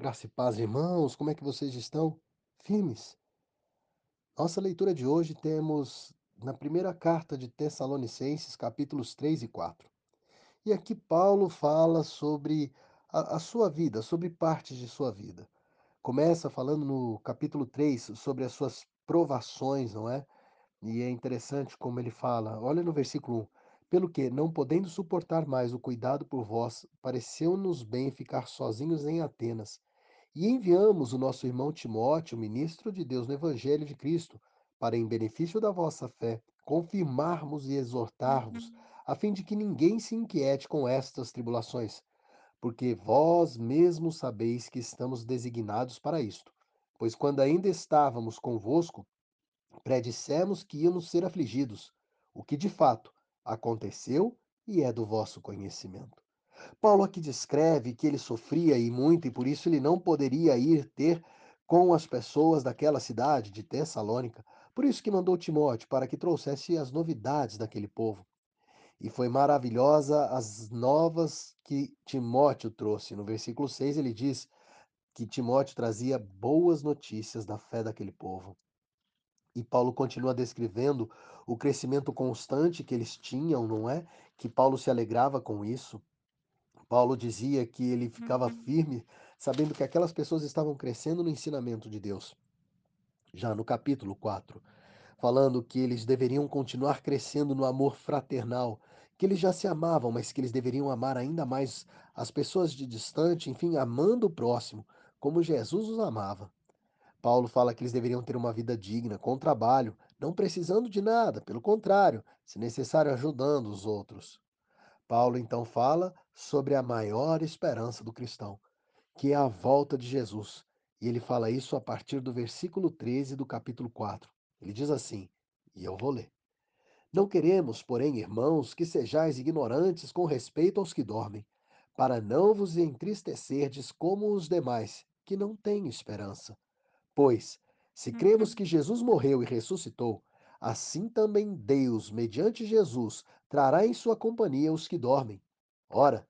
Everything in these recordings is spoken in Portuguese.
Graça e paz, irmãos, como é que vocês estão? Firmes? Nossa leitura de hoje temos na primeira carta de Tessalonicenses, capítulos 3 e 4. E aqui Paulo fala sobre a, a sua vida, sobre partes de sua vida. Começa falando no capítulo 3 sobre as suas provações, não é? E é interessante como ele fala, olha no versículo 1. Pelo que, não podendo suportar mais o cuidado por vós, pareceu-nos bem ficar sozinhos em Atenas e enviamos o nosso irmão Timóteo, ministro de Deus no Evangelho de Cristo, para, em benefício da vossa fé, confirmarmos e exortarmos, a fim de que ninguém se inquiete com estas tribulações, porque vós mesmos sabeis que estamos designados para isto. Pois quando ainda estávamos convosco, predissemos que íamos ser afligidos, o que de fato aconteceu e é do vosso conhecimento. Paulo aqui descreve que ele sofria e muito e por isso ele não poderia ir ter com as pessoas daquela cidade de Tessalônica. Por isso que mandou Timóteo para que trouxesse as novidades daquele povo. E foi maravilhosa as novas que Timóteo trouxe. No versículo 6 ele diz que Timóteo trazia boas notícias da fé daquele povo. E Paulo continua descrevendo o crescimento constante que eles tinham, não é? Que Paulo se alegrava com isso. Paulo dizia que ele ficava Uhum. firme, sabendo que aquelas pessoas estavam crescendo no ensinamento de Deus. Já no capítulo 4, falando que eles deveriam continuar crescendo no amor fraternal, que eles já se amavam, mas que eles deveriam amar ainda mais as pessoas de distante, enfim, amando o próximo, como Jesus os amava. Paulo fala que eles deveriam ter uma vida digna, com trabalho, não precisando de nada, pelo contrário, se necessário, ajudando os outros. Paulo então fala sobre a maior esperança do cristão, que é a volta de Jesus. E ele fala isso a partir do versículo 13 do capítulo 4. Ele diz assim, e eu vou ler: Não queremos, porém, irmãos, que sejais ignorantes com respeito aos que dormem, para não vos entristecerdes como os demais, que não têm esperança. Pois, se cremos Uhum. que Jesus morreu e ressuscitou, assim também Deus, mediante Jesus, trará em sua companhia os que dormem. Ora,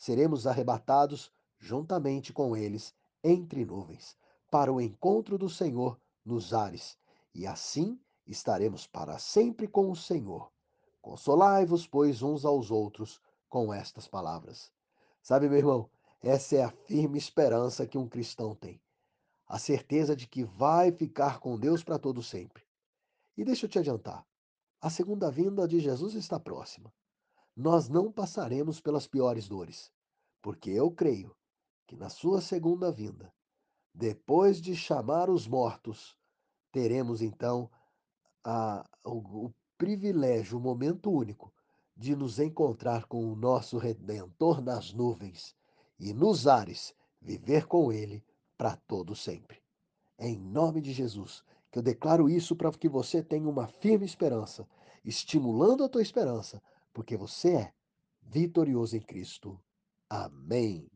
seremos arrebatados juntamente com eles entre nuvens, para o encontro do Senhor nos ares, e assim estaremos para sempre com o Senhor. Consolai-vos, pois, uns aos outros com estas palavras. Sabe, meu irmão, essa é a firme esperança que um cristão tem a certeza de que vai ficar com Deus para todo sempre. E deixa eu te adiantar, a segunda vinda de Jesus está próxima. Nós não passaremos pelas piores dores, porque eu creio que na sua segunda vinda, depois de chamar os mortos, teremos então a, o, o privilégio, o momento único de nos encontrar com o nosso Redentor nas nuvens e nos ares viver com ele para todo sempre. É em nome de Jesus que eu declaro isso para que você tenha uma firme esperança, estimulando a tua esperança, porque você é vitorioso em Cristo. Amém.